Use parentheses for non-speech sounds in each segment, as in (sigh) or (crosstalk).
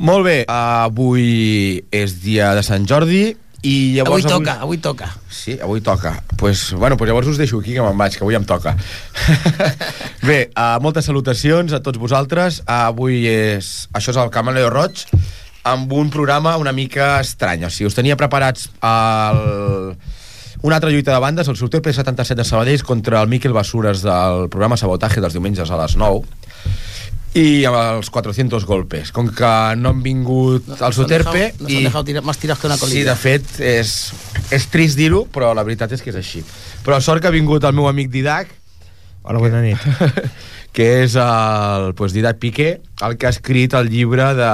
Molt bé, avui és dia de Sant Jordi i llavors... Avui toca, avui toca. Sí, avui toca. Pues, bueno, pues llavors us deixo aquí que me'n vaig, que avui em toca. (laughs) Bé, uh, moltes salutacions a tots vosaltres. Uh, avui és... Això és el Camaleo Roig, amb un programa una mica estrany. O sigui, us tenia preparats el... Una altra lluita de bandes, el sorter P77 de Sabadell contra el Miquel Basures del programa Sabotaje dels diumenges a les 9 i amb els 400 golpes. Com que no han vingut no, al Soterpe... No s'han dejado tirar, más tiras que una colilla. Sí, de fet, és, és trist dir-ho, però la veritat és que és així. Però sort que ha vingut el meu amic Didac, Hola, bona nit. (laughs) que és el pues, Didac Piqué, el que ha escrit el llibre de...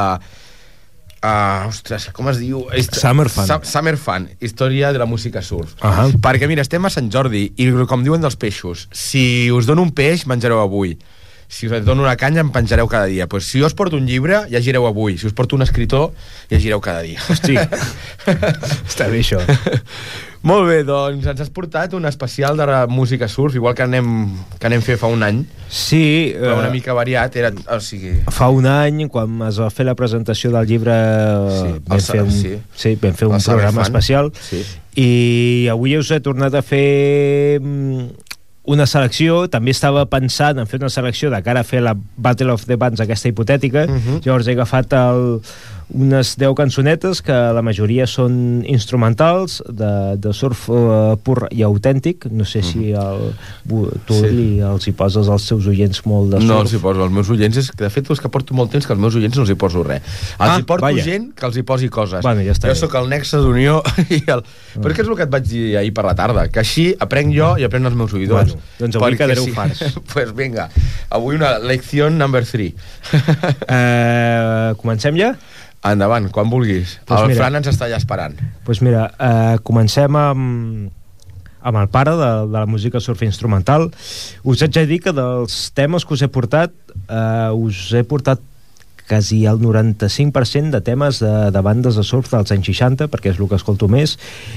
Uh, ostres, com es diu? Summer Fun. Sa Summer Fun, història de la música surf. Uh -huh. Perquè, mira, estem a Sant Jordi i, com diuen dels peixos, si us dono un peix, menjareu avui si us dono una canya em penjareu cada dia. Pues si jo us porto un llibre, llegireu avui. Si us porto un escritor, llegireu cada dia. Hosti, (laughs) està bé això. (laughs) Molt bé, doncs ens has portat un especial de música surf igual que anem, que anem fer fa un any. Sí però una mica variat era, o sigui... fa un any quan es va fer la presentació del llibre sí, vam, fer un, sí. Sí, vam fer un programa fan. especial. Sí. i avui us he tornat a fer mm, una selecció, també estava pensant en fer una selecció de cara a fer la Battle of the Bands aquesta hipotètica, uh mhm. -huh. llavors he agafat el, unes 10 cançonetes que la majoria són instrumentals de, de surf uh, pur i autèntic no sé si Mhm. el, tu sí. li, els hi poses als seus oients molt de surf no els hi poso, als meus oients és que de fet és que porto molt temps que als meus oients no els hi poso res els ah, hi porto vaya. gent que els hi posi coses bueno, ja està jo bé. sóc el nexe d'unió (laughs) i el... Mm. però és que és el que et vaig dir ahir per la tarda que així aprenc jo i aprenc els meus oïdors bueno, doncs avui quedareu si... farts (laughs) pues vinga, avui una lecció number 3 uh, (laughs) comencem ja? Endavant, quan vulguis. Pues el mira, Fran ens està allà esperant. Doncs pues mira, eh, comencem amb, amb el pare de, de la música surf instrumental. Us haig de dir que dels temes que us he portat, eh, us he portat quasi el 95% de temes de, de bandes de surf dels anys 60, perquè és el que escolto més,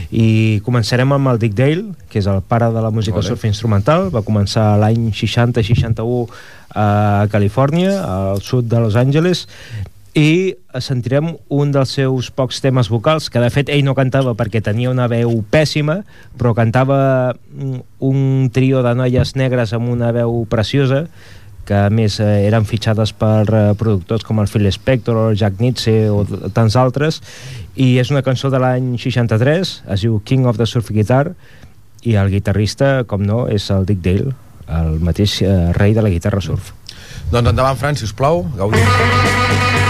i començarem amb el Dick Dale, que és el pare de la música surf instrumental, va començar l'any 60-61 a Califòrnia, al sud de Los Angeles, i sentirem un dels seus pocs temes vocals, que de fet ell no cantava perquè tenia una veu pèssima, però cantava mm, un trio de noies negres amb una veu preciosa, que a més eh, eren fitxades per eh, productors com el Phil Spector o Jack Nietzsche o tants altres, i és una cançó de l'any 63, es diu King of the Surf Guitar, i el guitarrista, com no, és el Dick Dale, el mateix eh, rei de la guitarra surf. Doncs endavant, Fran, si us plau. Gaudim.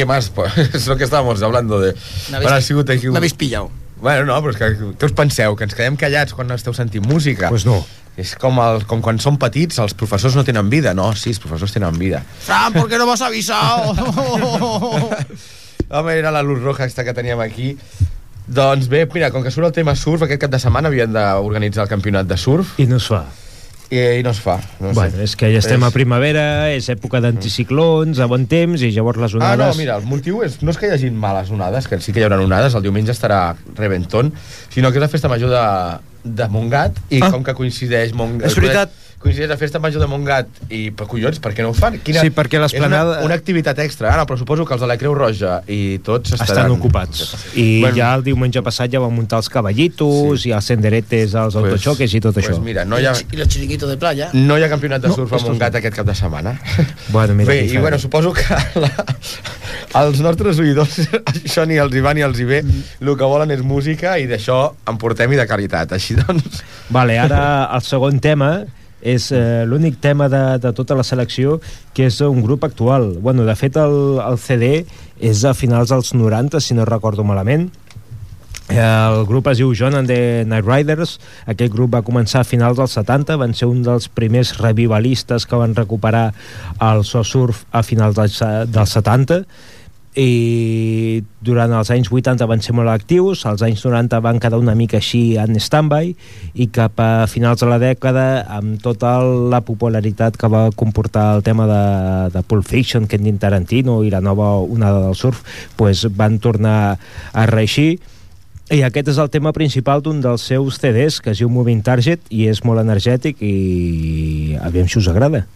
Qué más? (laughs) Pues, es lo que estábamos hablando de... habéis, sigut aquí... pillado. Bueno, no, però és que què us penseu? Que ens quedem callats quan esteu sentint música? Pues no. És com, el, com quan som petits, els professors no tenen vida. No, sí, els professors tenen vida. Fran, ¿por qué no me has avisado? (laughs) Home, era la luz roja aquesta que teníem aquí. Doncs bé, mira, com que surt el tema surf, aquest cap de setmana havien d'organitzar el campionat de surf I no es fa. I, i no es fa. No bueno, sé. és que ja estem És- a primavera, és època d'anticiclons, a bon temps, i llavors les Ah, onades... no, mira, el motiu és, no és que hi hagin males onades, que sí que hi haurà onades, el diumenge estarà Reventón, sinó que és la festa major de, de Montgat, i Ah. com que coincideix... Mont... És veritat. Coincideix la festa major de Montgat i, per collons, per què no ho fan? Sí, perquè l'esplanada- És una, una activitat extra, ara, però suposo que els de la Creu Roja i tots estaran... estan ocupats. I Bueno. ja el diumenge passat ja van muntar els cavallitos, Sí. i els senderetes, els Pues- autoxoques i tot pues això. mira, no hi ha, y los chiringuitos de playa. no hi ha campionat de No, surf a Montgat aquest cap de setmana. (laughs) Bueno, mira, Bé, i bueno, suposo que la, els nostres oïdors, (laughs) això ni els hi va ni els hi ve, el que volen és música i d'això en portem i de qualitat. Així doncs... Vale, ara el segon tema és eh, l'únic tema de, de tota la selecció que és un grup actual. Bueno, de fet, el, el CD és a finals dels 90, si no recordo malament. Eh, El grup es diu John and the Night Riders. Aquest grup va començar a finals dels 70, van ser un dels primers revivalistes que van recuperar el so surf a finals dels, dels 70 i durant els anys 80 van ser molt actius, als anys 90 van quedar una mica així en stand-by i cap a finals de la dècada amb tota la popularitat que va comportar el tema de, de Pulp Fiction, Quentin Tarantino i la nova onada del surf, pues van tornar a reeixir i aquest és el tema principal d'un dels seus CDs que es diu Moving Target i és molt energètic i aviam si us agrada.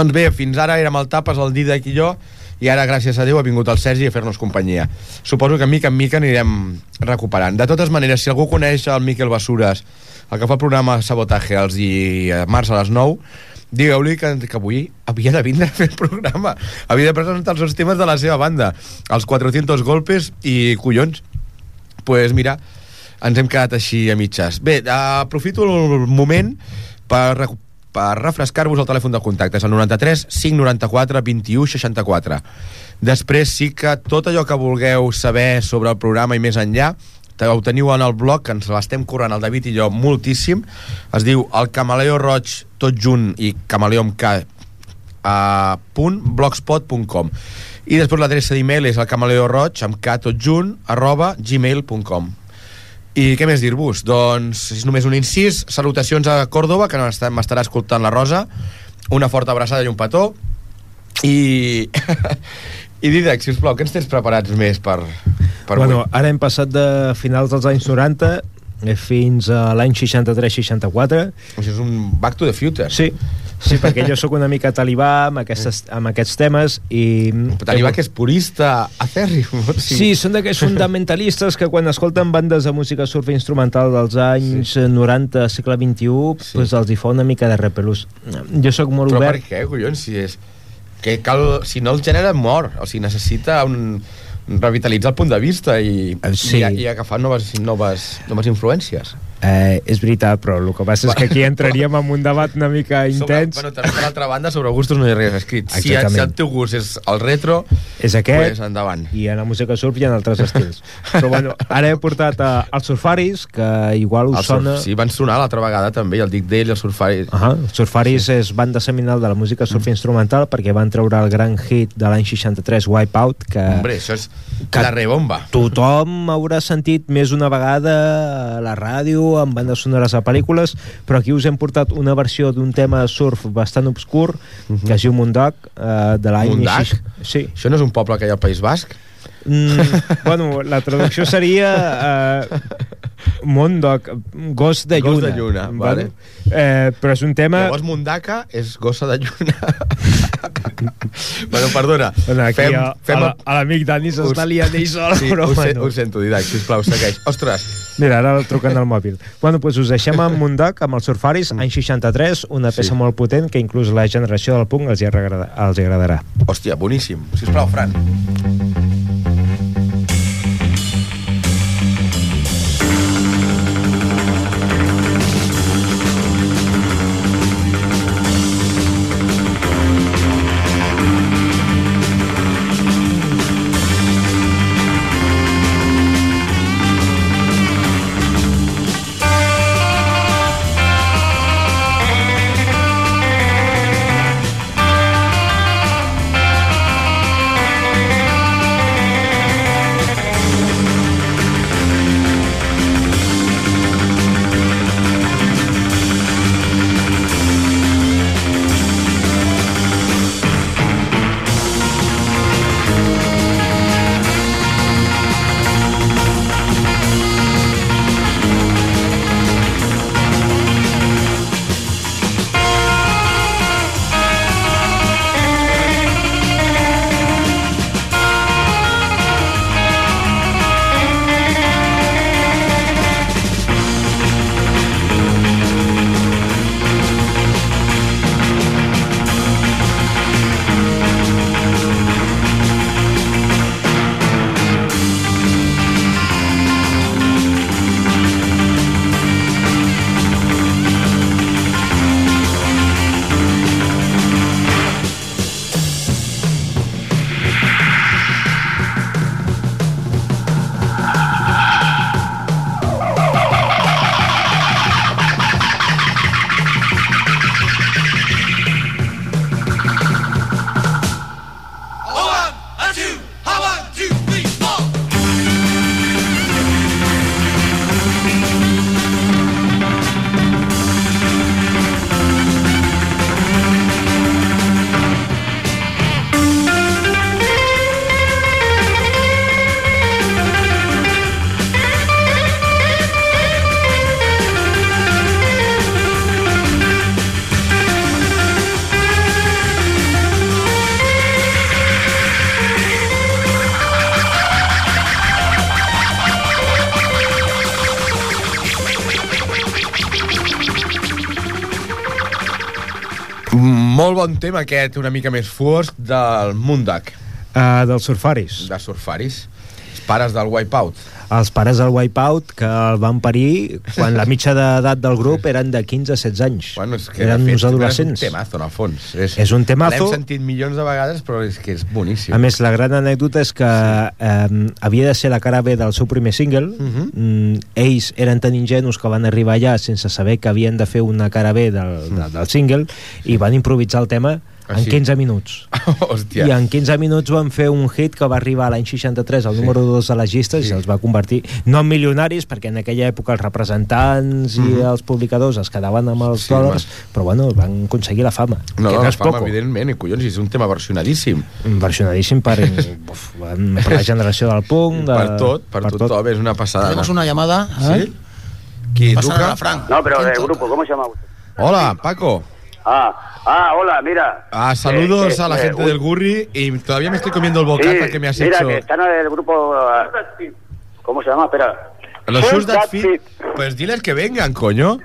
Doncs bé, fins ara érem el Tapes, el Didac i jo, i ara, gràcies a Déu, ha vingut el Sergi a fer-nos companyia. Suposo que mica en mica anirem recuperant. De totes maneres, si algú coneix el Miquel Basures, el que fa el programa Sabotaje els dimarts a les 9, digueu-li que, que avui havia de vindre a fer el programa. Havia de presentar els seus temes de la seva banda, els 400 golpes i collons. pues mira, ens hem quedat així a mitges. Bé, aprofito el moment per, per refrescar-vos el telèfon de contacte. És el 93 594 21 64. Després sí que tot allò que vulgueu saber sobre el programa i més enllà ho teniu en el blog, que ens l'estem currant el David i jo moltíssim. Es diu El Camaleo Roig, tot junt, i Camaleo amb K, a blogspot.com i després l'adreça d'e-mail és el camaleo roig amb k tot junt arroba gmail.com i què més dir-vos? Doncs és només un incís, salutacions a Còrdoba que m'estarà escoltant la Rosa. Una forta abraçada i un petó. I (laughs) i Didac, sisplau, què ens tens preparats més per, per bueno, avui? ara hem passat de finals dels anys 90 eh, fins a l'any 63-64 Això és un back to the future. Sí, sí, perquè jo sóc una mica talibà amb, aquestes, amb aquests temes i... Talibà que és purista acèrrim Sí, són d'aquests fundamentalistes que quan escolten bandes de música surf instrumental dels anys sí. 90, segle XXI, Sí. pues els hi fa una mica de repelús. Jo sóc molt Però per obert. què, collons? Si, és... que cal... si no el gènere mor, o sigui, necessita un... revitalitzar el punt de vista i, Eh, sí. i, i agafar noves, noves, noves influències. Eh, és veritat, però el que passa és que aquí (laughs) entraríem en un debat una mica intens. Sobre, bueno, també per l'altra banda, sobre gustos no hi ha res escrit. Si, si el teu gust és el retro, És aquest, pues endavant. i en la música surf hi ha altres estils. Però bueno, ara he portat a, els surfaris, que igual us El surf, sona... Sí, van sonar l'altra vegada també, i el dic d'ell, el surfari... Uh -huh. Surfaris és banda seminal de la música surf Mm. instrumental perquè van treure el gran hit de l'any 63 Wipeout que Hombre, això és que- la rebomba. tothom haurà sentit més d'una vegada a la ràdio, en bandes sonores a pel·lícules, però aquí us hem portat una versió d'un tema surf bastant obscur que es diu Mundac eh, de l'any... Mundac? Sí. Això no és un poble que hi ha al País Basc? Mm, bueno, la traducció seria eh, Mondoc, gos de Gos lluna. de lluna, vale. Eh, però és un tema... Llavors Mundaka és gossa de lluna. bueno, perdona. Bueno, aquí fem, a, fem a, a l'amic Dani s'està liant ell sol, Sí, però ho, bueno. ho sento, Didac, sisplau, segueix. Ostres, Mira, ara el truquen al mòbil. Bueno, doncs us deixem amb Mundac, amb els Surfaris, any 63, una peça Sí. molt potent que inclús la generació del punk els hi agrada, els hi agradarà. hòstia, boníssim. Sisplau, Fran. Tema aquest, una mica més fosc, del Mundak, Uh, dels surfaris. de Surfaris. Els pares del Wipeout. Els pares del Wipeout, que el van parir quan la mitja d'edat del grup eren de 15 a 16 anys. Bueno, és que eren fet, uns adolescents. És un temazo, en el fons. És, És un temazo. L'hem sentit milions de vegades, però és que és boníssim. A més, la gran anècdota és que eh, havia de ser la cara B del seu primer single. Mhm. mm, ells eren tan ingenus que van arribar allà sense saber que havien de fer una cara B del, de, del single i van improvisar el tema en Així. 15 minuts. (laughs) Hòstia. I en 15 minuts van fer un hit que va arribar a l'any 63 al número 2 de les llistes Sí. i els va convertir, no en milionaris, perquè en aquella època els representants i els publicadors es quedaven amb els Mhm. Sí, dòlars, però bueno, van aconseguir la fama. No, que no, no la fama, poco. evidentment, i collons, és un tema versionadíssim. versionadíssim per, (laughs) uf, per la generació del punk de, per tot, per, per tothom, és una passada. Tenemos una llamada. ¿eh? ¿Sí? Qui Pasan a truca? Frank. No, pero ¿Quién del grupo, ¿cómo se llama usted? Hola, Paco. Ah, ah, hola, mira. Ah, saludos Eh, eh, a la eh, gente del Gurri y todavía me estoy comiendo el bocata Sí, que me has mira, hecho. que están en el grupo... ah, ¿Cómo se llama? Espera. Los Shoes That That Fit. Fit. Pues diles que vengan, coño.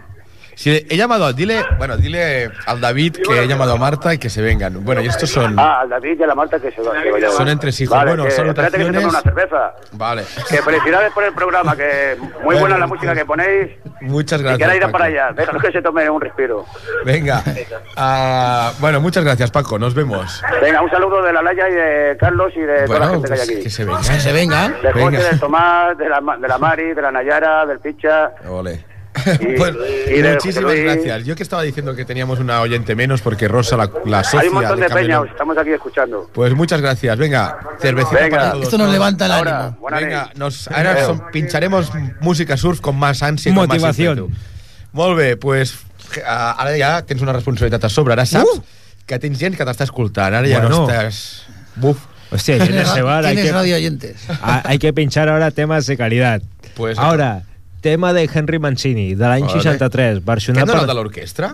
Si he llamado, dile, bueno, dile al David que he llamado a Marta y que se vengan. Bueno, y estos son. Ah, al David y a la Marta que se va. que vaya. Son entresijos. Vale, Bueno, que, espérate que salutaciones. una cerveza. Vale. Que felicidades por el programa, que muy buena la música que ponéis. Muchas Y gracias. que ahora irá Paco. para allá. Déjalo que se tome un respiro. Venga. Ah, bueno, muchas gracias, Paco. Nos vemos. Venga, un saludo de la Laya y de Carlos y de toda la Bueno, gente que hay pues aquí. que se vengan. Que se vengan. De José, Venga. del Tomás, de la, de la Mari, de la Nayara, del Picha. Ole. (laughs) Bueno, de muchísimas Luis. gracias. Yo que estaba diciendo que teníamos una oyente menos porque Rosa, la, la socia Hay un montón de Camelot- peña, os estamos aquí escuchando. Pues muchas gracias. Venga, cervecita Venga. para todos. Esto nos levanta el Ahora, ánimo. buena Venga, nos, ahora son- pincharemos música surf con más ansia i ímpetu. Molt bé, pues, eh, ara ja tens una responsabilitat a sobre. Ara saps Uh! que tens gent que t'està escoltant. Ara ja Bueno. no estàs... Buf. Hostia, no sé, vale, hay Tienes que, radio oyentes. a- hay que pinchar ahora temas de calidad. Pues- ahora, tema de Henry Mancini, de l'any Vale. 63, Que versionat no era el per... de l'orquestra?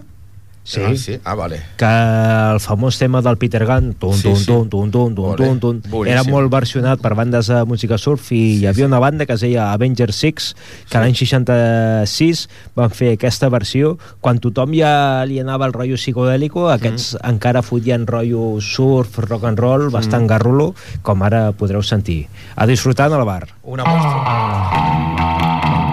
Sí. Ah, sí. Ah, vale. que el famós tema del Peter Gunn tun, Sí, tun, sí. tun, tun, tun, tun, tun, tun, boníssim. era molt versionat per bandes de música surf i hi havia una banda que es deia Avenger 6 que l'any 66 van fer aquesta versió quan tothom ja li anava el rotllo psicodèlico aquests Mm. encara fotien rotllo surf, rock and roll bastant garrulo com ara podreu sentir a disfrutar en el bar Una mostra. Molt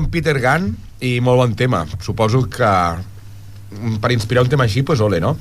bon Peter Gunn i molt bon tema. Suposo que mm, per inspirar un tema així, pues ole, no?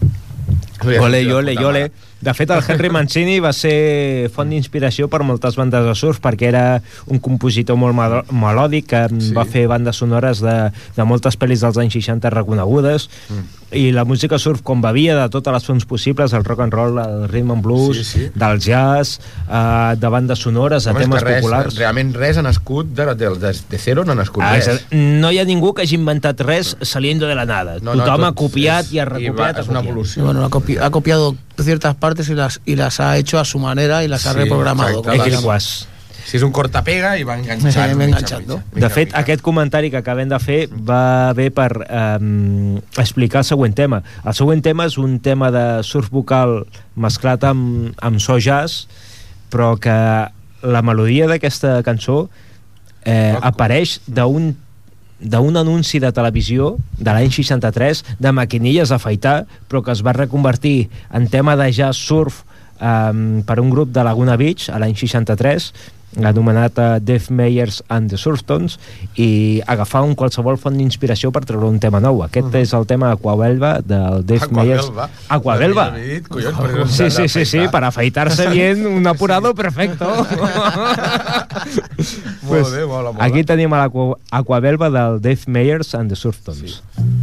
Ole, ole, ole. De fet, el Henry Mancini va ser font d'inspiració per moltes bandes de surf perquè era un compositor molt melòdic que sí. va fer bandes sonores de, de moltes pel·lis dels anys 60 reconegudes mm. I la música surf com bevia de totes les fonts possibles, el rock and roll, el rhythm and blues, Sí, sí. del jazz, eh, de bandes sonores, Home, és temes res, populars. Realment res ha nascut de, de, de, de zero, no ha nascut Ah, res. és a no hi ha ningú que hagi inventat res saliendo de la nada. No, no, Tothom ha tot copiat és- i ha va- recopiat. és una ha copiat. evolució. Bueno, ha, copi- ha copiado ciertas partes y las, y las ha hecho a su manera y las ha Sí, reprogramado. exacte, les-. Si és un cortapega i va enganxant. Sí, no? De fet, mitja. aquest comentari que acabem de fer va bé per eh, explicar el següent tema. El següent tema és un tema de surf vocal mesclat amb, amb so jazz, però que la melodia d'aquesta cançó eh, apareix d'un d'un anunci de televisió de l'any 63 de maquinilles d'afaitar però que es va reconvertir en tema de jazz surf um, per un grup de Laguna Beach a l'any 63 anomenat uh, Dave Meyers and the Surftones i agafar un qualsevol font d'inspiració per treure un tema nou. Aquest uh -huh. és el tema Aquabelva del Dave Meyers. Aquabelva. Aquabelva. Sí, sí, sí, sí, para afeitarse bien, un apurado perfecto. (laughs) Molt bé, mola, mola. Aquí tenim a l'Aqua- Aquabelva del Dave Meyers and the Surftones. Sí.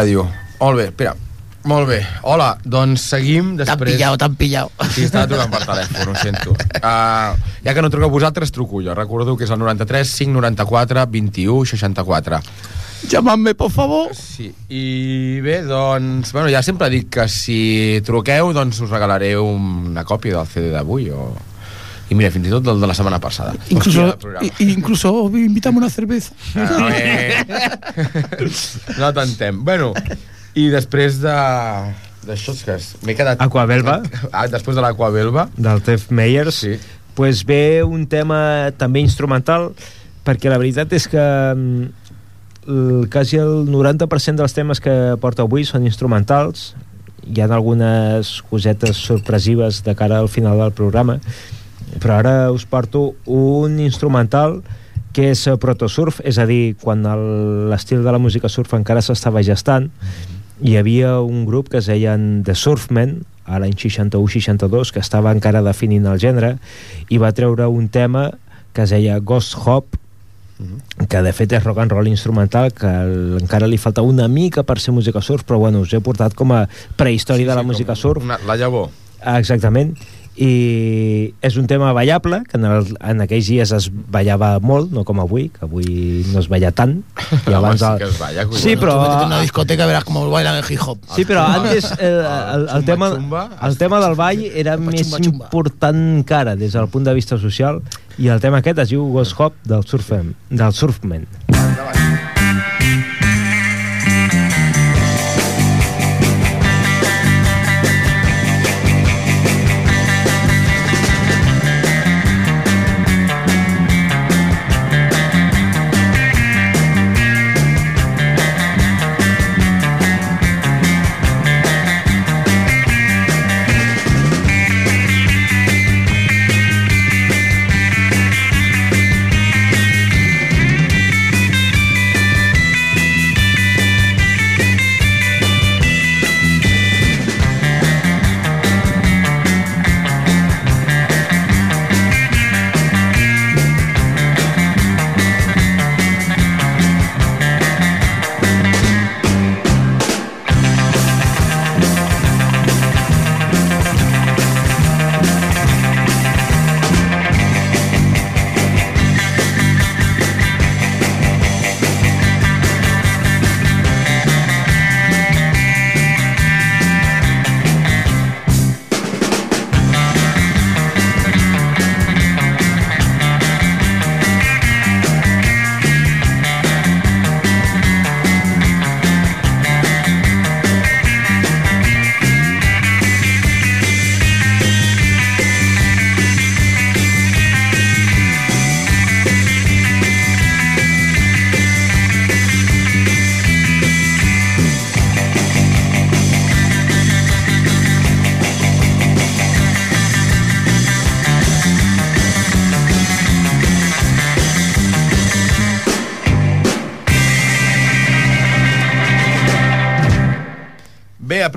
Ràdio. Molt bé, espera. Molt bé. Hola, doncs seguim T'han després... pillado, t'han pillado. Sí, estava trucant per telèfon, ho sento. Uh, ja que no truqueu vosaltres, truco jo. Recordo que és el 93 594 21 64. Llamadme, por favor. Sí, i bé, doncs... Bueno, ja sempre dic que si truqueu, doncs us regalaré una còpia del CD d'avui o... I mira, fins i tot del de la setmana passada. Incluso, Hòstia, incluso invítame una cerveza. (laughs) A veure. No tentem. Bueno, i després de... D'això és que m'he quedat... Aquabelva. Ah, després de l'Aquabelva. del Tef Meyers Sí. pues ve un tema també instrumental perquè la veritat és que mm, el, quasi el 90% dels temes que porta avui són instrumentals hi ha algunes cosetes sorpresives de cara al final del programa però ara us porto un instrumental que és eh, protosurf, és a dir, quan l'estil de la música surf encara s'estava gestant hi havia un grup que es deien The Surfmen a l'any 61-62 que estava encara definint el gènere i va treure un tema que es deia Ghost Hop que de fet és rock and roll instrumental que encara li falta una mica per ser música surf però bueno, us he portat com a prehistòria de la música surf Una, la llavor. Exactament. I és un tema ballable, que en, el, en aquells dies es ballava molt, no com avui, que avui no es balla tant. (laughs) I sí el- que es balla. Sí, però... En una discoteca y verás cómo bailan el hip hop. Sí, però antes eh, el, el, Chumba, tema, el tema del ball era més important encara des del punt de vista social i el tema aquest es diu Ghost Hop del, surfem, del Surfman. Bé,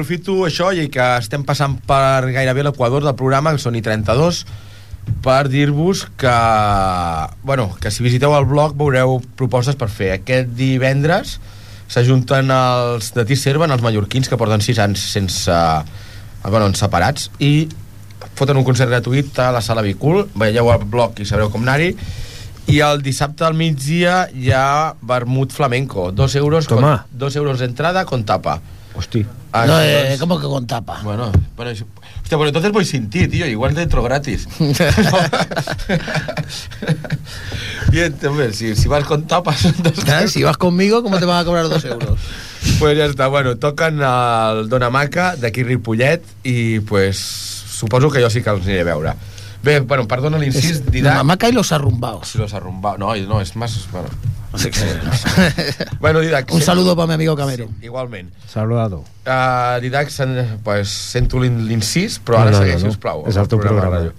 aprofito això i que estem passant per gairebé l'equador del programa, que són i 32, per dir-vos que, bueno, que si visiteu el blog veureu propostes per fer. Aquest divendres s'ajunten els de Tisserven, els mallorquins, que porten 6 anys sense... Bueno, separats, i foten un concert gratuït a la sala Bicul. Veieu el blog i sabreu com anar-hi. I el dissabte al migdia hi ha vermut flamenco. Dos euros, Toma. con, dos euros d'entrada con tapa. Hosti. Ah, no, eh, ¿cómo que con tapa? Bueno, eso- hostia, pues entonces voy sin ti, tío, igual te entro gratis. (laughs) Bien, hombre, si, si vas con tapas, (laughs) euros. Si vas conmigo, ¿cómo te van a cobrar dos euros? (laughs) pues ja està, bueno, toquen el Dona Maca d'aquí Ripollet i pues suposo que jo sí que els aniré a veure. Bé, bueno, perdona l'incís, La Didac. mamaca y los arrumbados. Si los arrumbado. No, no, és más... Bueno, bueno Didac. Un saludo para mi amigo Cameron. Igualment. Saludado. Uh, Didac, sen, pues, sento l'in- l'incís, però ara segueix, sisplau. És el teu programa. ràdio.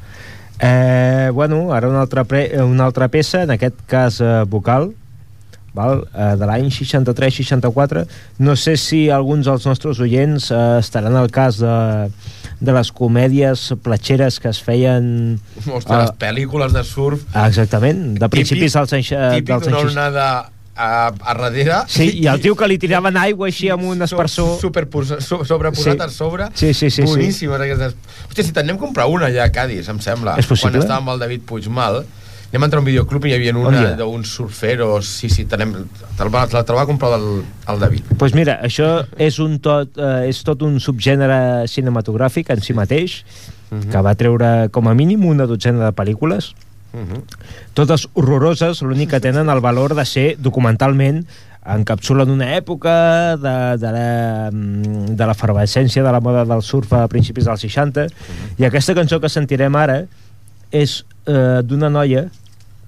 Eh, bueno, ara una altra, pre, una altra peça, en aquest cas eh, vocal, val? Eh, de l'any 63-64. No sé si alguns dels nostres oients eh, estaran al cas de, de les comèdies platxeres que es feien... Hòstia, les Ah. pel·lícules de surf exactament, de principis dels anys, eh, típic dels anys 60. onada a, a darrere Sí, i el tio que li tiraven aigua així amb un espersor... super so, sobreposat Sí. a sobre Sí, sí, sí, sí. boníssimes aquestes hòstia, si te'n anem a comprar una ja a Cádiz em sembla, És possible? quan estava amb el David Puigmal a entrar a un videoclub i hi havia una d'uns surferos sí, sí, tenem, te'l va, te la va comprar el, el David. Doncs pues mira, això és, un tot, eh, és tot un subgènere cinematogràfic en si mateix, Mhm. que va treure com a mínim una dotzena de pel·lícules, totes horroroses, l'únic que tenen el valor de ser documentalment encapsulen una època de, de la- mm, de l'efervescència de la moda del surf a principis dels 60 i aquesta cançó que sentirem ara és eh, d'una noia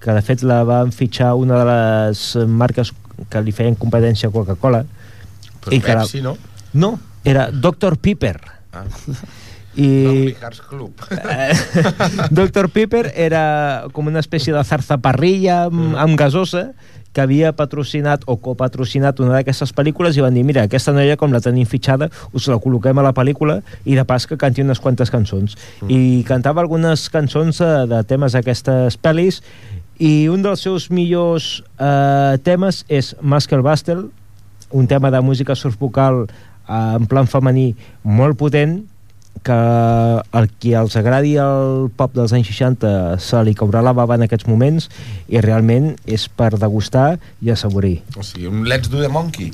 que de fet la van fitxar una de les marques que li feien competència a Coca-Cola I que la- Pepsi, no? no, era Dr. Piper Ah. I Club. eh, (laughs) Dr. Pepper era com una espècie de zarzaparrilla amb, amb gasosa que havia patrocinat o copatrocinat una d'aquestes pel·lícules i van dir, mira, aquesta noia com la tenim fitxada, us la col·loquem a la pel·lícula i de pas que canti unes quantes cançons. I cantava algunes cançons eh, de temes d'aquestes pel·lis i un dels seus millors eh, temes és Muscle Buster, un tema de música surf vocal eh, en plan femení molt potent que el qui els agradi el pop dels anys 60 se li caurà la bava en aquests moments i realment és per degustar i assaborir. O sigui, un Let's Do the Monkey.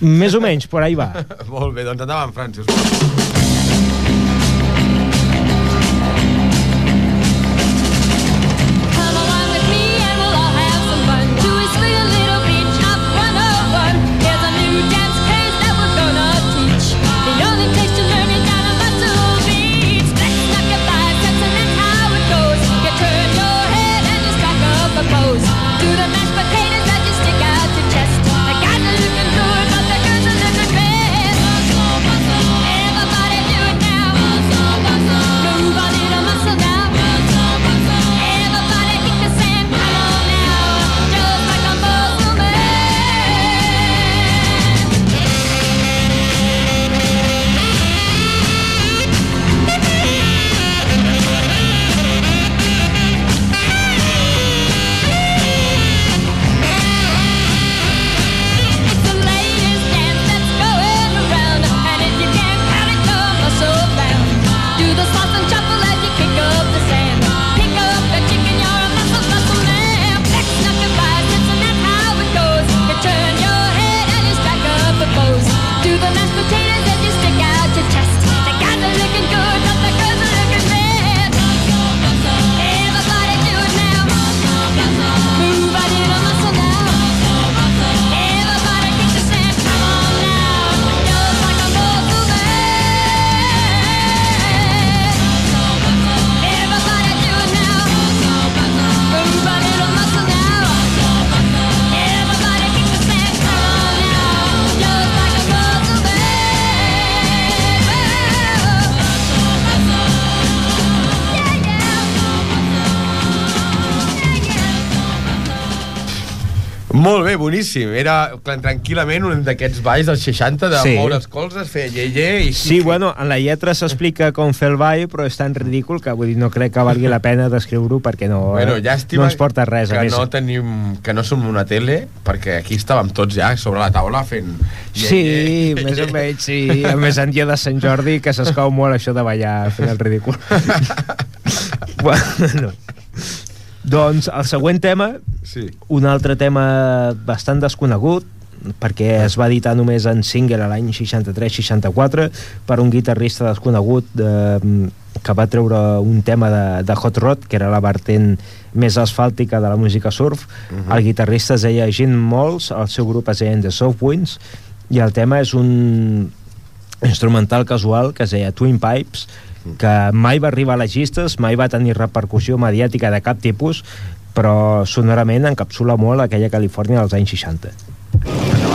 Més o menys, per ahí va. (laughs) Molt bé, doncs endavant, Francis. Era clar, tranquil·lament un d'aquests balls dels 60 de Sí. moure els colzes, fer llei i... Sí, bueno, en la lletra s'explica com fer el ball, però és tan ridícul que vull dir, no crec que valgui la pena descriure-ho perquè no, Bueno, eh, llàstima no ens porta res. Que més. no tenim, que no som una tele, perquè aquí estàvem tots ja sobre la taula fent... Sí, més o menys, sí. A més, en dia de Sant Jordi, que s'escau molt això de ballar fent el ridícul. (laughs) bueno, doncs el següent tema, Sí. un altre tema bastant desconegut, perquè es va editar només en single l'any 63-64 per un guitarrista desconegut de, que va treure un tema de, de Hot Rod, que era la vertent més asfàltica de la música surf. El guitarrista es deia Gene Mols, el seu grup es deia The Soft Winds, i el tema és un instrumental casual que es deia Twin Pipes, que mai va arribar a les llistes, mai va tenir repercussió mediàtica de cap tipus, però sonorament encapsula molt aquella Califòrnia dels anys 60.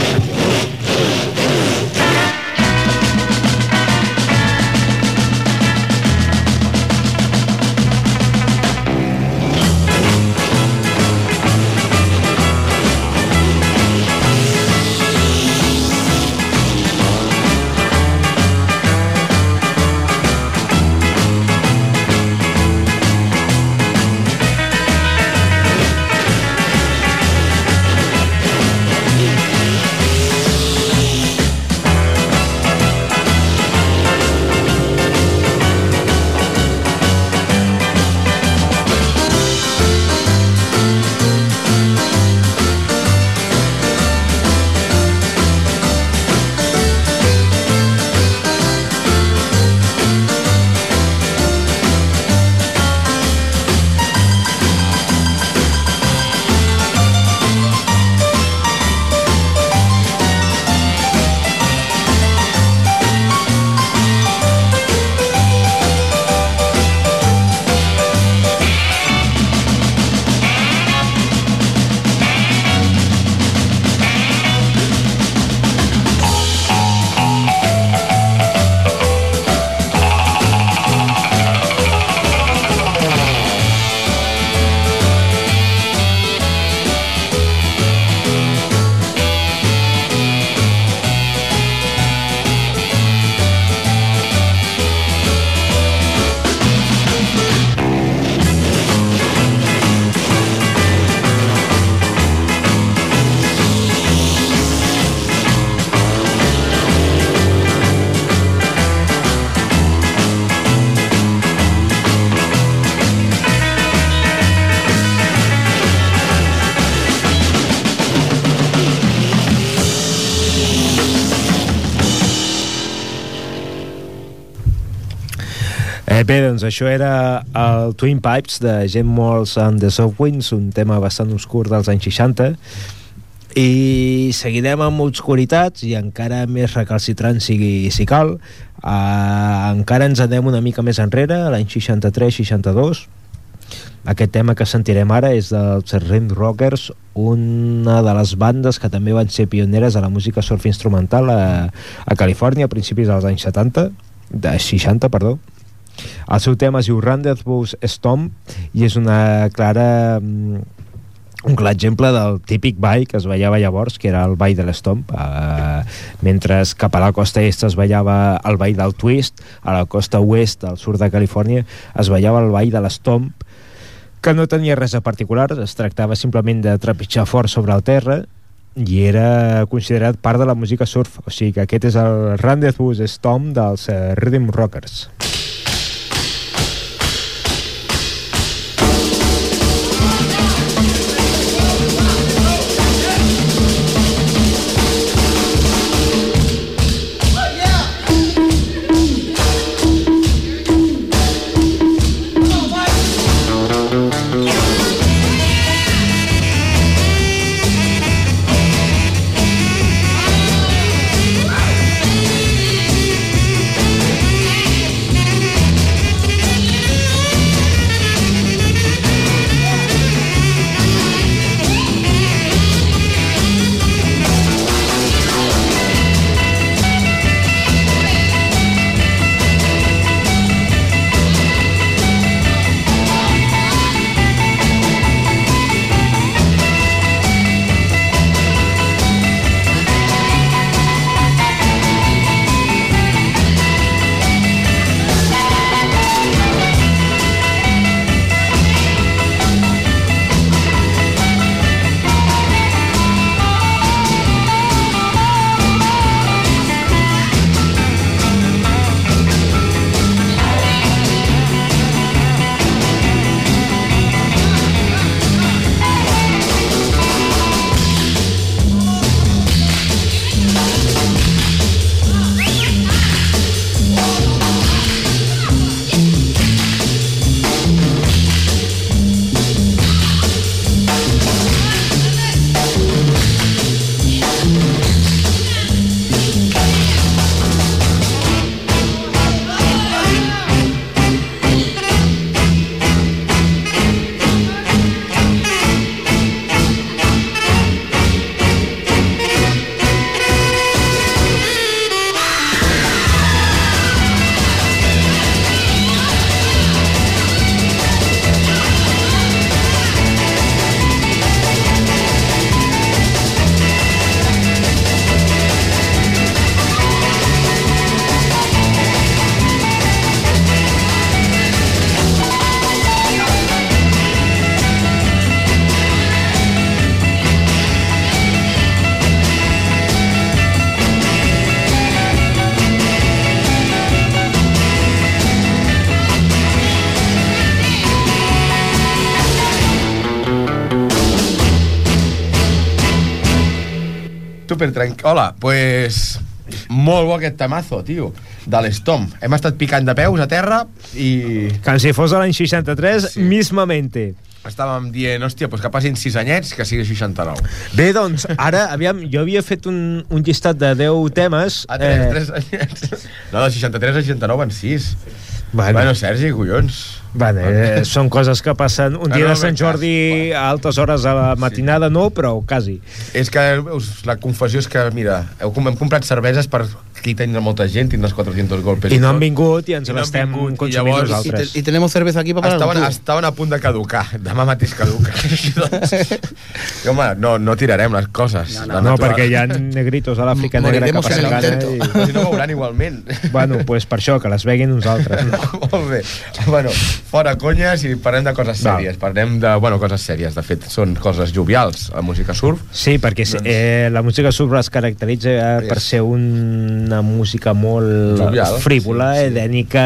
Això era el Twin Pipes de Jim Mols and the Soft Winds, un tema bastant obscur dels anys 60, i seguirem amb obscuritats i encara més recalcitrant sigui si cal. Uh, encara ens anem una mica més enrere l'any 63-62 aquest tema que sentirem ara és dels Rim Rockers una de les bandes que també van ser pioneres a la música surf instrumental a, a Califòrnia a principis dels anys 70 de 60, perdó el seu tema es diu Rendezvous Stomp i és una clara mm, un clar exemple del típic ball que es ballava llavors, que era el ball de l'estomp, eh, mentre cap a la costa est es ballava el ball del twist, a la costa oest, al sud de Califòrnia, es ballava el ball de l'estomp, que no tenia res de particular, es tractava simplement de trepitjar fort sobre el terra, i era considerat part de la música surf, o sigui que aquest és el Rendezvous Stomp dels eh, Rhythm Rockers. Super tranquil. Hola, pues... Molt bo aquest temazo, tio, de l'estom. Hem estat picant de peus a terra i Com si fos a l'any 63, Sí. mismamente. estàvem dient, hòstia, pues que passin 6 anyets, que sigui 69. Bé, doncs, ara, aviam, jo havia fet un, un llistat de 10 temes... A 3, 3 anyets. No, del 63 al 69 en 6. Bueno, Bueno, Sergi, collons. bueno eh, són coses que passen un Ah, dia no, de Sant. Jordi a altes hores a la matinada, no, però quasi. És que veus, la confessió és que, mira, heu, hem comprat cerveses per aquí tindre molta gent, tindre els 400 golpes. I no han vingut i ens I no l'estem i consumint llavors- Y, nosaltres. te- y tenemos cerveza aquí para parar Estaven, un estaven a punt de caducar. Demà mateix caduca. (laughs) Així doncs, i, home, no, no tirarem les coses. No, No, natural- perquè hi ha negritos a l'Àfrica negra que passen gana intento. i... Però si no veuran igualment. Bueno, pues per això, que les veguin nosaltres. (laughs) Molt bé. Bueno, fora conyes i parlem de coses sèries. Parlem de, bueno, coses sèries. De fet, són coses jovials, la música surf. Sí, perquè Doncs- eh, la música surf es caracteritza eh, per ser una música molt Jovial, frívola, sí, sí. edènica.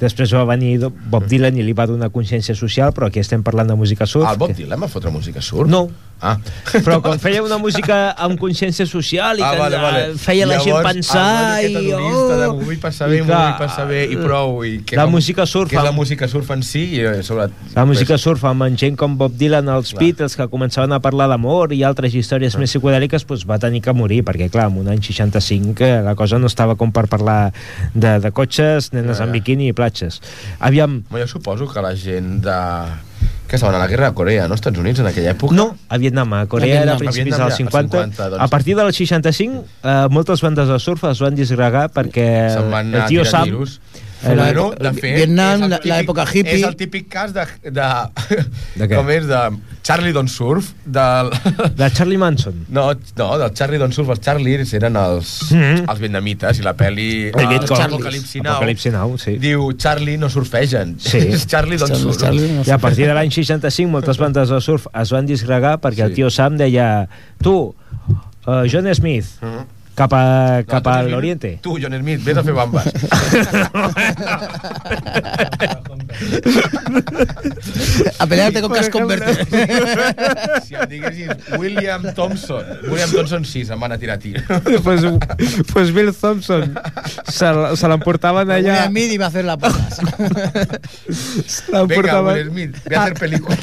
Després va venir Bob Dylan i li va donar consciència social, però aquí estem parlant de música surf. Ah, el Bob que- Dylan va fotre música surf? No, Ah. Però quan feia una música amb consciència social i Ah, que vale, vale. feia la gent Llavors, pensar i... hedonista de m'ho vull passar bé, m'ho vull passar bé, i prou. I que la com- música surf Que és la música surf en si, i eh, sobre... La música surf amb en gent com Bob Dylan, els Clar. Beatles, que començaven a parlar d'amor i altres històries més psicodèliques, doncs va tenir que morir, perquè clar, en un any 65 eh, la cosa no estava com per parlar de, de cotxes, nenes Ja, ja. en biquini i platges. Aviam, jo suposo que la gent de... que estaven a la guerra de Corea, no? Estats Units, en aquella època? no, a Vietnam, a Corea A era a Vietnam. principis A dels Vietnam, 50. ja, als 50, doncs. A partir del 65, eh, moltes bandes de surf es van disgregar perquè van el tio Sam... tiros. Bueno, de fet, Vietnam, el l'època hippie. És el típic cas de... De, (laughs) De què? Com és? De Charlie Don't Surf, del... (laughs) De Charlie Manson. No, no, del Charlie Don't Surf, els Charlies eren els, Mhm. els vietnamites i la pel·li El Viet el Cong. Apocalipsi Now, Apocalipsi Now, sí. diu Charlie no surfegen, (laughs) Sí. és Charlie Don't Charlie- Surf. Charlie no I a partir de l'any 65 moltes bandes de surf es van disgregar perquè el Sí. tio Sam deia tu, uh, John Smith, Mhm. Cap a, cap tu, (laughs) a John Smith, l'Oriente. Tu, John Smith, vés a fer bambes. A pelearte con casco verde. (laughs) si em diguessis William Thompson, William Thompson sí, se'n van a tirar tir. (laughs) pues, pues Bill Thompson se, se l'emportaven allà a mí y va a hacer la porras. se l'emportaven Will Smith, ve a hacer película.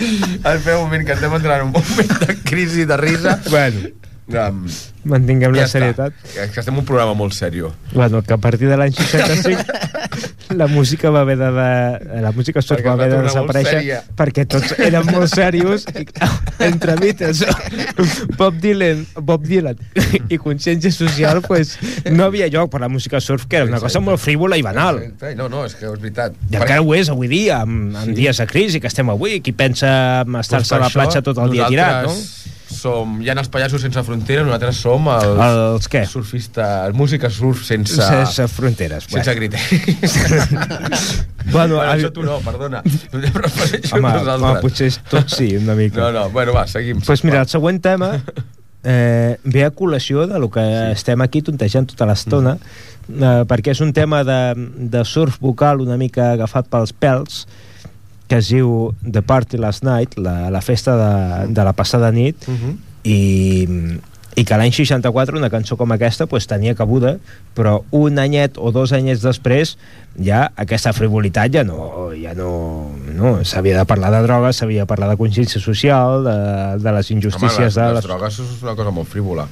Espera un moment, que estem entrant en un moment de crisi de risa. bueno, Um, mantinguem la ja està. serietat Que que estem en un programa molt seriós. bueno, que a partir de l'any 65 (laughs) la música va haver de, de la música surf Perquè va haver de desaparèixer perquè tots eren molt serios i, (laughs) entre Beatles Bob Dylan, Bob Dylan i consciència social pues, no havia lloc per la música surf que era una cosa molt frívola i banal. No, no, és que és veritat. i encara ho és avui dia amb, amb dies de crisi que estem avui qui pensa en estar-se a la platja tot el dia tirat no? Som, hi ha els pallassos sense fronteres, nosaltres som els, Els què? surfistes, música surf sense, sense fronteres sense criteris. (laughs) bueno, bueno, això tu no, perdona. (laughs) Home, home, potser tot sí, una mica No, no, bueno, va, seguim. pues mira, el següent tema eh, ve a col·lació de lo que sí. estem aquí tontejant tota l'estona eh, perquè és un tema de, de surf vocal una mica agafat pels pèls que es diu The Party Last Night la, la festa de, de la passada nit Uh -huh. i, i que l'any 64 una cançó com aquesta pues, tenia cabuda però un anyet o dos anyets després ja aquesta frivolitat ja no, ja no, no s'havia de parlar de drogues, s'havia de parlar de consciència social de, de les Home, injustícies les, de les les... drogues és una cosa molt frívola.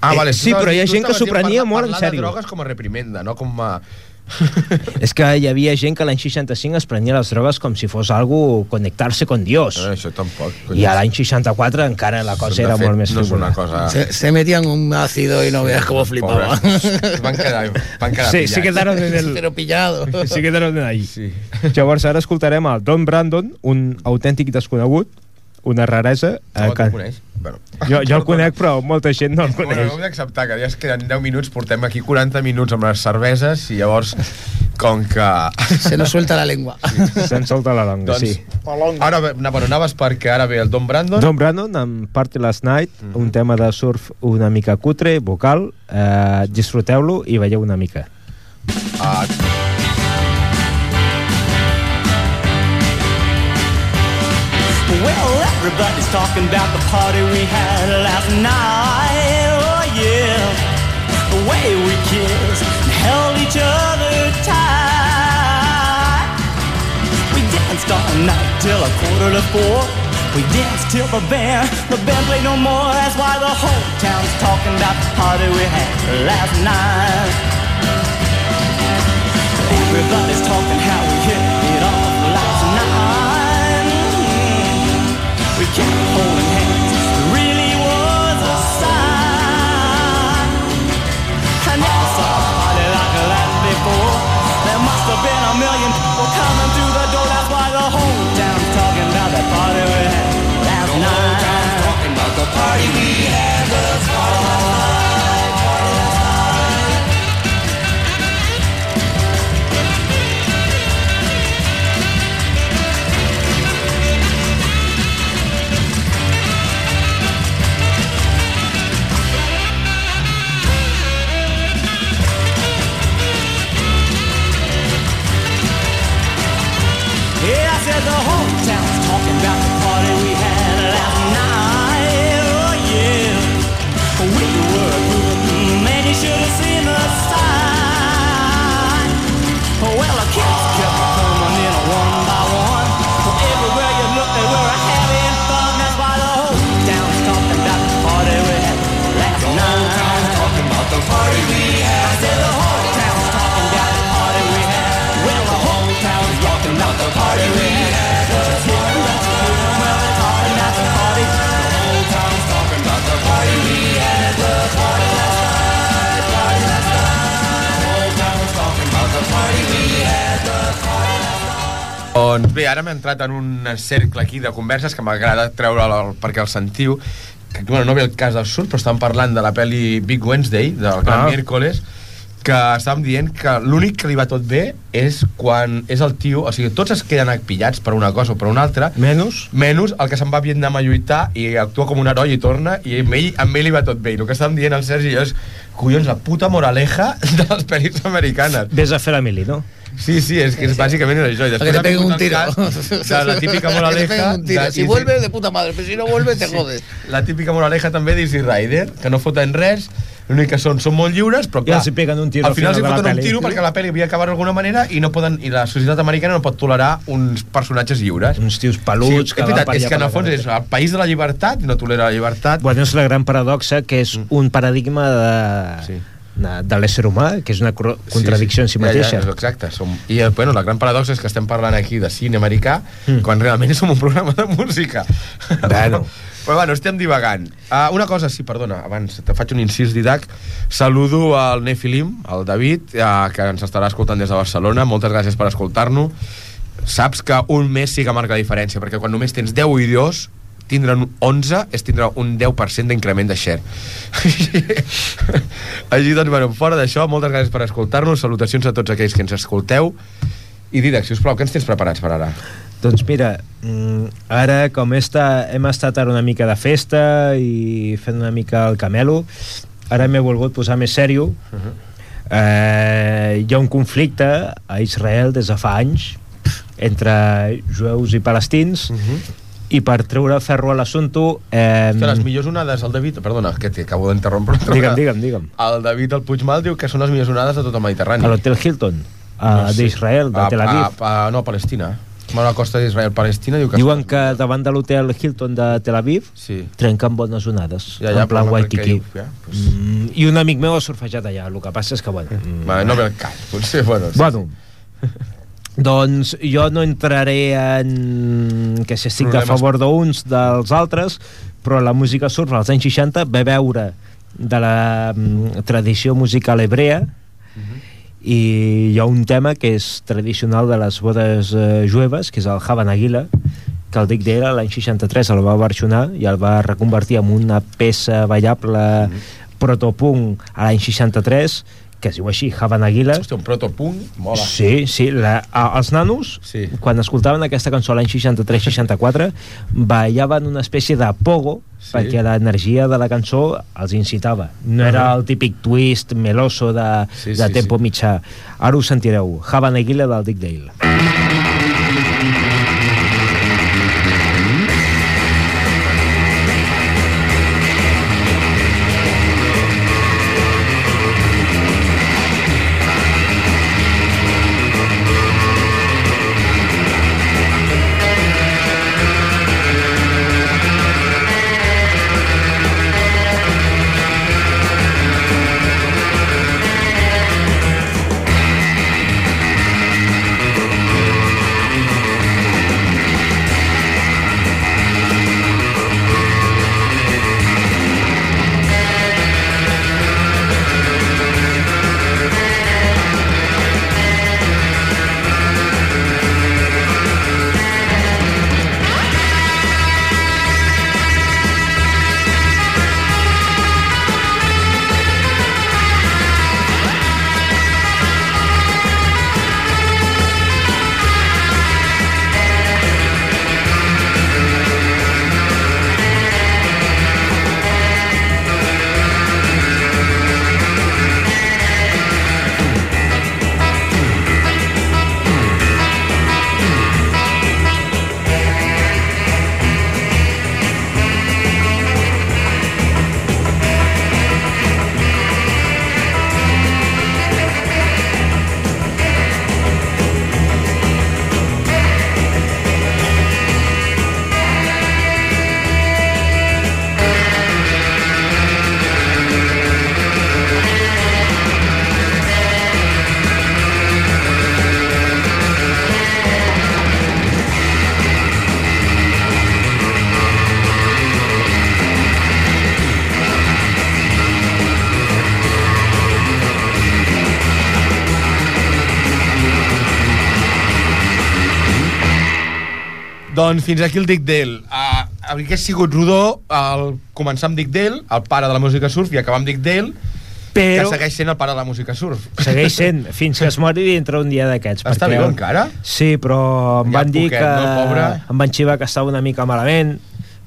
Ah, Eh, vale, sí, però hi ha gent que s'ho prenia parlar- molt en parlar sèrio. de drogues com a reprimenda, no com a... (laughs) És que hi havia gent que l'any 65 es prenia les drogues com si fos algo connectar-se con Dios. Eh, això tampoc. I a l'any 64 encara la cosa era fet, molt més no és una frívola. cosa... Se, se metían un ácido y no veas cómo flipaba. Pobres. Van quedar, van quedar Sí, pillats. sí quedaron en el... Pero pillado. Sí quedaron ahí. Sí. Llavors ara escoltarem el Don Brandon, un autèntic desconegut, una raresa. No, eh, que... el coneix? Bueno. Jo, jo el (laughs) conec, però molta gent no el Bueno, coneix. hem d'acceptar que ja es queden 10 minuts, portem aquí 40 minuts amb les cerveses i llavors, com que... (laughs) Se nos suelta la lengua. Se'n solta la longa, doncs, sí. ara, ve- bueno, anaves perquè ara ve el Don Brandon. Don Brandon amb Party Last Night, un tema de surf una mica cutre, vocal, eh, disfruteu-lo i veieu una mica. Ah, Well, everybody's talking about the party we had last night. Oh, yeah. The way we kissed and held each other tight. We danced all night till a quarter to four. We danced till the band, the band played no more. That's why the whole town's talking about the party we had last night. Entrat en un cercle aquí de converses que m'agrada treure el, perquè el sentiu que, bueno, no ve el cas del surt, però estan parlant de la pel·li Big Wednesday, del Gran Ah. Miércoles, que estàvem dient que l'únic que li va tot bé és quan és el tio, o sigui, tots es queden pillats per una cosa o per una altra, Menys? menys el que se'n va a Vietnam a lluitar i actua com un heroi i torna i amb ell, amb ell li va tot bé i el que estàvem dient el Sergi és collons, la puta moraleja (laughs) de les pel·lis americanes Ves a fer la mili, no? Sí, sí, és que és bàsicament és això i Para que després te ha peguen vingut un tiro. cas de (laughs) la típica Para que te moraleja un Si Easy- vuelve, de puta madre. Pero si no vuelve, te jodes. la típica moraleja també d'Easy Rider que no foten res l'únic que són són molt lliures però clar, hi peguen un tiro al al final final els hi de la foten un tiro perquè la pel·li havia d'acabar d'alguna manera i no poden i la societat americana no pot tolerar uns personatges lliures. Uns tios peluts sí, que és van veritat, per és allà que en el fons és el país de la llibertat no tolera la llibertat. Bueno, és la gran paradoxa que és un paradigma de, Sí. De, l'ésser humà, que és una contradicció en si mateixa. Ja, ja, exacte. Som... I eh, bueno, la gran paradoxa és que estem parlant aquí de cine americà Mm. quan realment som un programa de música. Bueno. (laughs) Però bueno, estem divagant. Uh, una cosa, sí, perdona, abans te faig un incís, Didac. Saludo al Nefilim, al David, uh, que ens estarà escoltant des de Barcelona. Moltes gràcies per escoltar-nos. Saps que un mes sí que marca la diferència, perquè quan només tens 10 vídeos, tindre un 11 és tindre un 10% d'increment de share. (laughs) Així doncs, bueno, fora d'això, moltes gràcies per escoltar-nos, salutacions a tots aquells que ens escolteu, i Didac, si us plau, què ens tens preparats per ara? Doncs mira, mm, ara com esta, hem estat ara una mica de festa i fent una mica el camelo, ara m'he volgut posar més sèrio. eh, hi ha un conflicte a Israel des de fa anys entre jueus i palestins i per treure ferro a l'assumpte eh, Hòstia, les millors onades, el David... Perdona, que t'acabo d'interrompre. digue'm, digue'm, digue'm El David el Puigmal diu que són les millors onades de tot el Mediterrani. a l'hotel Hilton a, sé. d'Israel, de A- Tel Aviv A, a, no, a Palestina. Bueno, a la costa d'Israel-Palestina diu que... Diuen que davant de l'hotel Hilton de Tel Aviv Sí. trenquen bones onades Ja, ja, en plan no Waikiki ja, pues- mm, i un amic meu ha surfejat allà el que passa és que bueno, (laughs) mm, Vale, no ve el cas. Potser, bueno... Sí, bueno doncs jo no entraré en que si estic Problemes. a favor d'uns dels altres però la música surf als anys 60 va veure de la mm, tradició musical hebrea Mhm. i hi ha un tema que és tradicional de les bodes eh, jueves, que és el Hava Nagila, que el Dick Dale l'any 63 el va versionar i el va reconvertir en una peça ballable Mhm. protopunk a l'any 63 que es diu així, Hava Nagila Hòstia, un protopunk, mola. Sí, sí, la, a, els nanos Sí. quan escoltaven aquesta cançó l'any 63-64 ballaven una espècie de pogo Sí. perquè l'energia de la cançó els incitava no era el típic twist meloso de, Sí, de sí, tempo sí. mitjà ara ho sentireu, Hava Nagila del Dick Dale Doncs fins aquí el Dick Dale. Uh, hauria sigut rodó el començar amb Dick Dale, el pare de la música surf, i acabar amb Dick Dale, Però que segueix sent el pare de la música surf. segueix sent, (laughs) fins que es mori dintre un dia d'aquests. Està perquè- viu encara? Sí, però em Ja van dir poquet, que... no, pobre? Em van xivar que estava una mica malament.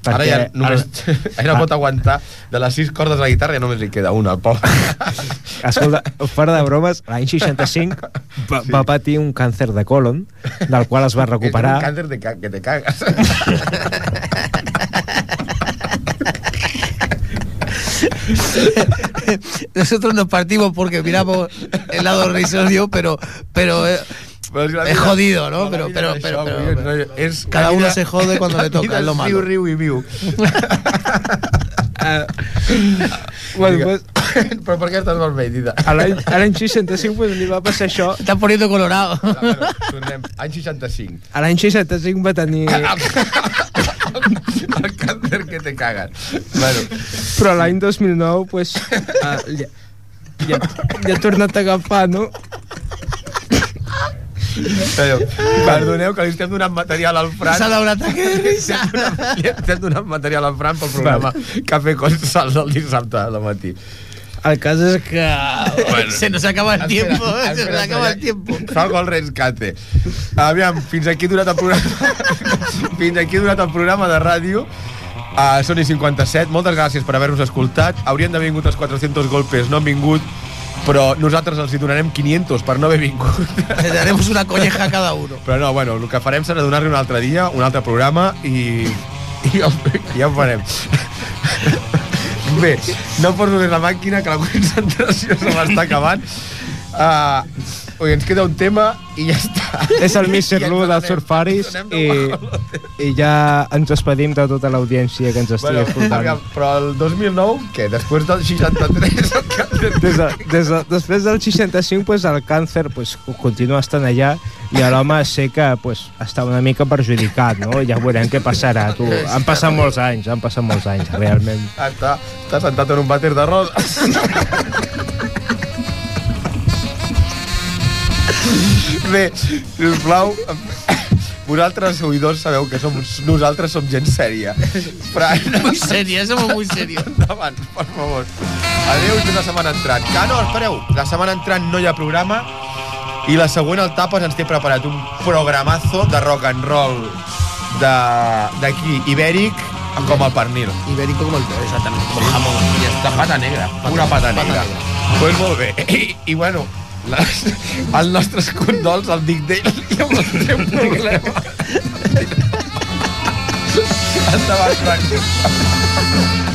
Ara perquè ja només... (laughs) Ara pot aguantar de les sis cordes de la guitarra ja només li queda una, al pobre. (laughs) Escolta, fora de bromes, l'any 65 (laughs) va, va patir un càncer de colon, del qual es va És un recuperar. càncer de ca que te cagas. Nosotros nos partimos porque miramos el lado risorio, pero, pero Però és, la Es jodido, ¿no? Pero- pero- pero- pero- pero- no, és, cada uno se jode cuando le toca, es lo malo. Riu, riu i viu. Bueno, Digue- pues, (laughs) Però per què estàs Dida? a l'any a l'any 65 pues, li va passar això. te estás poniendo colorado. Va, bueno, tornem. Any 65. A l'any 65 va tenir... (laughs) el càncer que te cagas. Bueno, Però l'any 2009, pues, uh, ja, ja, ja ha tornat a agafar, no? Perdoneu que li estem donant material al Fran. Se ha dado un ataque de risa. Li estem donant material al Fran pel programa Café con Sal del dissabte al matí. El cas és que... Se nos acaba el Espera, tiempo. se espera, nos acaba el tiempo. Salgo al rescate. Aviam, fins aquí durat el programa. fins aquí durat el programa de ràdio. A Sony 57, moltes gràcies per haver-nos escoltat. Haurien d'haver vingut els 400 golpes, no han vingut, però nosaltres els hi donarem 500 per no haver vingut. (laughs) Le daremos una colleja a cada uno. Però no, bueno, el que farem serà donar-li un altre dia, un altre programa i, i ja, ja ho farem. Bé, no poso més la màquina, que la concentració se m'està acabant. Uh, ui, ens queda un tema i ja està. És el Mr. Lu dels Surfaris i, de i ja ens despedim de tota l'audiència que ens estigui Bueno, escoltant. però el 2009, què? Després del 63, el càncer... Des de, des de, després del 65 pues, el càncer pues, continua estant allà i l'home sé que pues, està una mica perjudicat no? ja veurem què passarà tu. han passat molts anys han passat molts anys realment Està, està sentat en un vàter de (laughs) Bé, sisplau, vosaltres, oïdors, sabeu que som, nosaltres som gent sèria. Fran, Muy serios, somos muy serios. endavant, per favor. Adéu i una setmana entrant. Que no, espereu, la setmana entrant no hi ha programa i la següent al Tapes ens té preparat un programazo de rock and roll de- d'aquí, ibèric, com el pernil. Ibérico como el exactamente, como el jamón. I de pata negra, pura pata negra. Doncs pues molt bé. I, i bueno, les, els nostres condols al Dick Dale i amb el teu problema. Endavant, Frank.